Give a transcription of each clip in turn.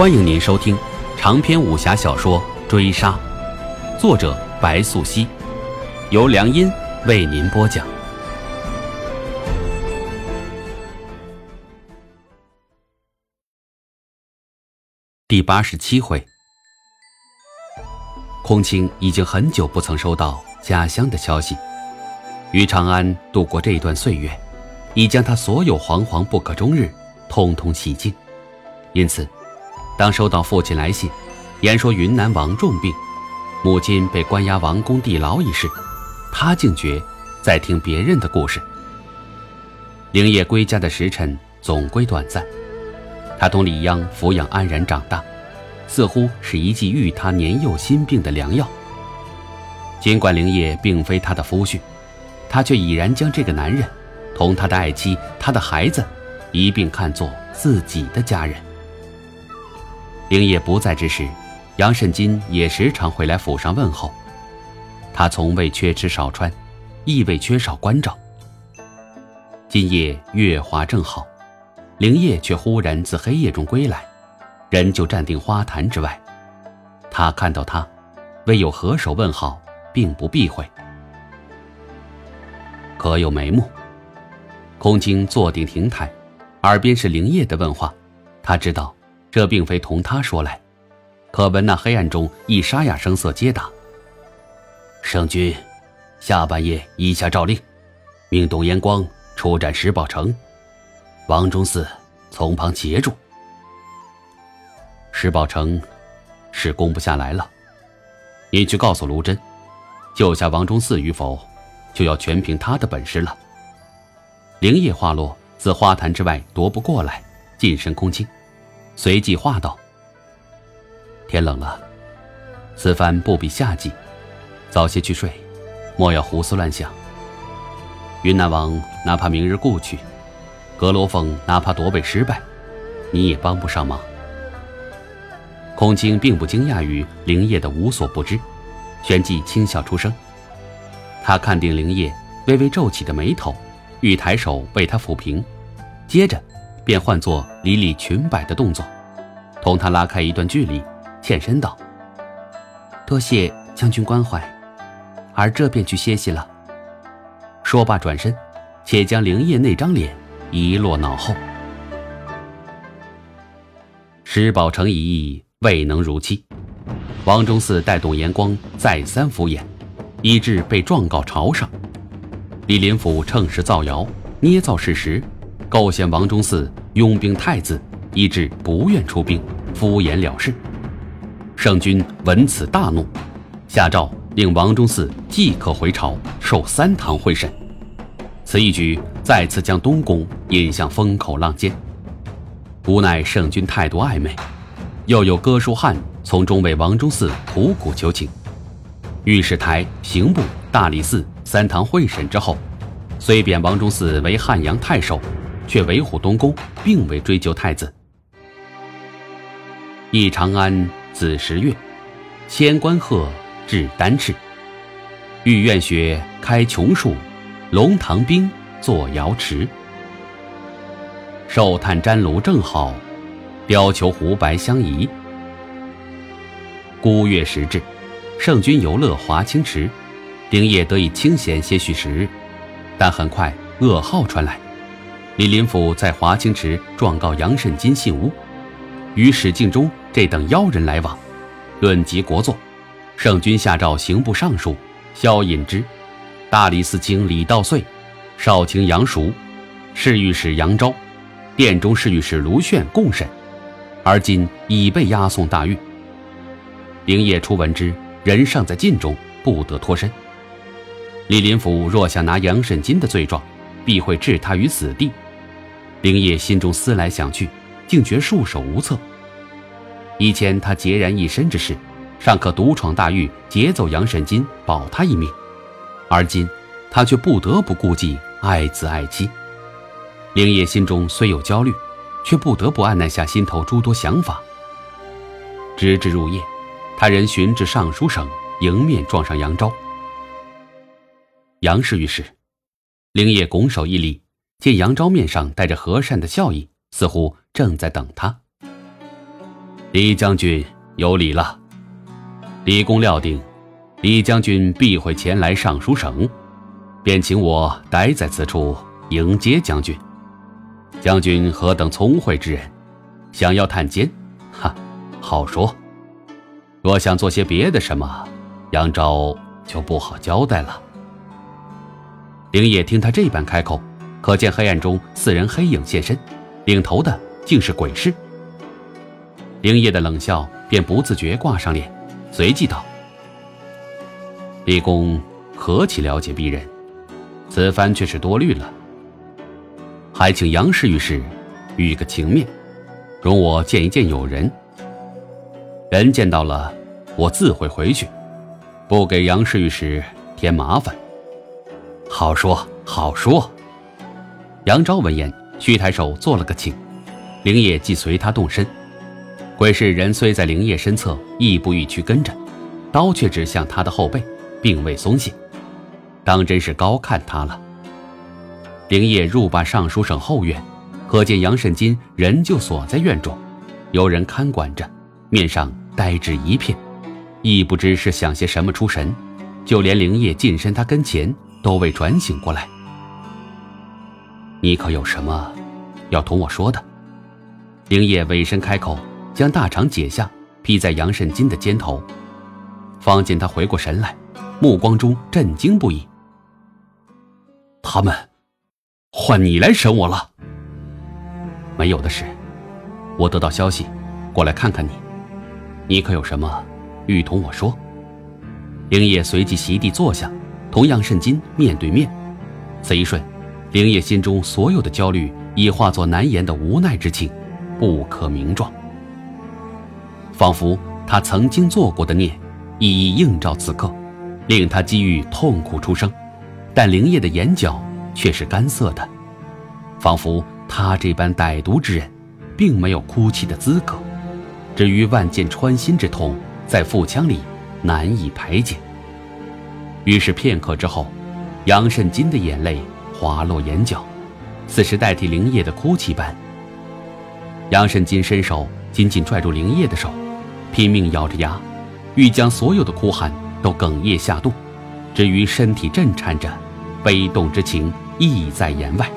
欢迎您收听长篇武侠小说《追杀》，作者白素熙，由良音为您播讲。第八十七回，空青已经很久不曾收到家乡的消息，于长安度过这段岁月，已将他所有惶惶不可终日，通通洗净，因此。当收到父亲来信，言说云南王重病，母亲被关押王宫地牢一事，他竟觉在听别人的故事。灵业归家的时辰总归短暂，他同李央抚养安然长大，似乎是一剂愈他年幼心病的良药。尽管灵业并非他的夫婿，他却已然将这个男人，同他的爱妻、他的孩子，一并看作自己的家人。灵业不在之时，杨慎金也时常会来府上问候。他从未缺吃少穿，亦未缺少关照。今夜月华正好，灵业却忽然自黑夜中归来，人就站定花坛之外。他看到他，未有合手问好，并不避讳。可有眉目？空青坐定亭台，耳边是灵业的问话，他知道。这并非同他说来，可闻那黑暗中一沙哑声色接答：“圣君，下半夜依下诏令，命董延光出战石宝城，王忠嗣从旁协助。石宝城是攻不下来了，你去告诉卢真，救下王忠嗣与否，就要全凭他的本事了。”灵叶话落，自花坛之外踱不过来，近身空清。随即话道：“天冷了，此番不比夏季，早些去睡，莫要胡思乱想。云南王哪怕明日故去，阁罗凤哪怕夺位失败，你也帮不上忙。”孔清并不惊讶于灵叶的无所不知，旋即轻笑出声。他看定灵叶微微皱起的眉头，欲抬手为他抚平，接着。便换作理理裙摆的动作，同他拉开一段距离，欠身道：“多谢将军关怀，儿这便去歇息了。”说罢转身，且将灵叶那张脸遗落脑后。石宝成一役未能如期，王忠嗣带动严光再三敷衍，以致被状告朝上。李林甫乘势造谣，捏造事实。构陷王忠嗣拥兵太子，以致不愿出兵，敷衍了事。圣君闻此大怒，下诏令王忠嗣即刻回朝受三堂会审。此一举再次将东宫引向风口浪尖。无奈圣君态度暧昧，又有哥舒翰从中为王忠嗣苦苦求情。御史台、刑部、大理寺三堂会审之后，虽贬王忠嗣为汉阳太守。却维护东宫，并未追究太子。忆长安子十月，千关鹤至丹翅。玉苑雪开琼树，龙塘冰作瑶池。寿炭毡炉正好，貂裘狐白相宜。孤月时至，圣君游乐华清池，丁业得以清闲些许时日，但很快噩耗传来。李林甫在华清池状告杨慎金信诬，与史敬忠这等妖人来往，论及国祚，圣君下诏刑部尚书萧引之、大理寺卿李道遂、少卿杨熟、侍御史杨昭、殿中侍御史卢炫共审，而今已被押送大狱。灵业初闻之，人尚在禁中，不得脱身。李林甫若想拿杨慎金的罪状，必会置他于死地。灵业心中思来想去，竟觉束手无策。以前他孑然一身之事，尚可独闯大狱，劫走杨慎金，保他一命；而今他却不得不顾忌爱子爱妻。灵业心中虽有焦虑，却不得不按捺下心头诸多想法。直至入夜，他仍寻至尚书省，迎面撞上杨昭。杨氏御史，灵业拱手一礼。见杨昭面上带着和善的笑意，似乎正在等他。李将军有礼了。李公料定，李将军必会前来尚书省，便请我待在此处迎接将军。将军何等聪慧之人，想要探监，哈，好说。若想做些别的什么，杨昭就不好交代了。灵叶听他这般开口，可见黑暗中四人黑影现身，领头的竟是鬼市。灵叶的冷笑便不自觉挂上脸，随即道：“李公何其了解鄙人，此番却是多虑了。还请杨氏御史予个情面，容我见一见友人。人见到了，我自会回去，不给杨氏御史添麻烦。”好说好说。杨昭闻言，虚抬手做了个请，灵叶即随他动身。鬼市人虽在灵叶身侧，亦步亦趋跟着，刀却指向他的后背，并未松懈，当真是高看他了。灵叶入罢尚书省后院，可见杨慎金人就锁在院中，有人看管着，面上呆滞一片，亦不知是想些什么出神，就连灵叶近身他跟前，都未转醒过来。你可有什么要同我说的？灵叶委身开口。将大氅解下，披在杨慎金的肩头，方见他回过神来，目光中震惊不已。他们，换你来审我了。没有的事，我得到消息，过来看看你。你可有什么欲同我说？灵叶随即席地坐下，同杨慎金面对面。此一瞬，灵叶心中所有的焦虑已化作难言的无奈之情，不可名状。仿佛他曾经做过的孽，一一映照此刻，令他机遇痛苦出声。但灵叶的眼角却是干涩的，仿佛他这般歹毒之人，并没有哭泣的资格。至于万箭穿心之痛，在腹腔里难以排解。于是片刻之后，杨慎金的眼泪滑落眼角，似是代替灵叶的哭泣般。杨慎金伸手紧紧拽住灵叶的手。拼命咬着牙，欲将所有的哭喊都哽咽下肚，至于身体震颤着，悲动之情意在言外。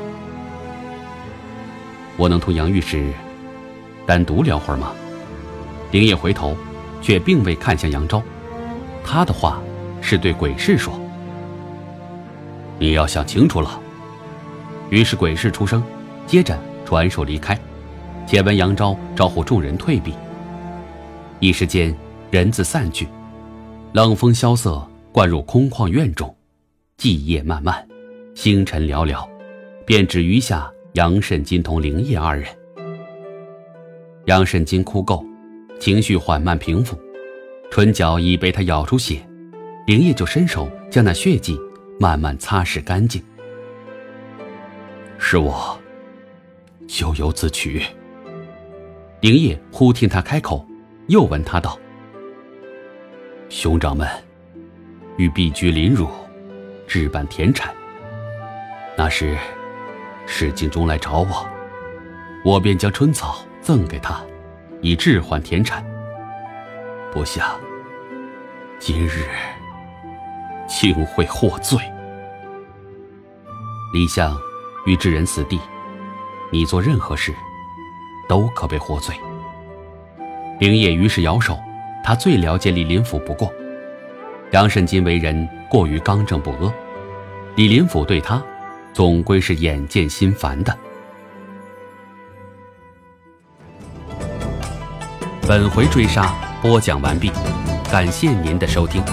我能同杨御史单独聊会儿吗？灵叶回头，却并未看向杨昭，他的话是对鬼市说：“你要想清楚了。”于是鬼市出声，接着转手离开，且闻杨昭招呼众人退避。一时间，人自散去，冷风萧瑟，灌入空旷院中。寂夜漫漫，星辰寥寥，便只余下杨慎金同灵叶二人。杨慎金哭够，情绪缓慢平复，唇角已被他咬出血，灵叶就伸手将那血迹慢慢擦拭干净。是我，咎由自取。灵叶忽听他开口。又问他道：“兄长们，欲避居临汝，置办田产。那时，史敬忠来找我，我便将春草赠给他，以置换田产。不想今日竟会获罪。李相欲置人死地，你做任何事，都可被获罪。”灵叶于是摇手，他最了解李林甫不过。杨慎金为人过于刚正不阿，李林甫对他，总归是眼见心烦的。本回追杀播讲完毕，感谢您的收听。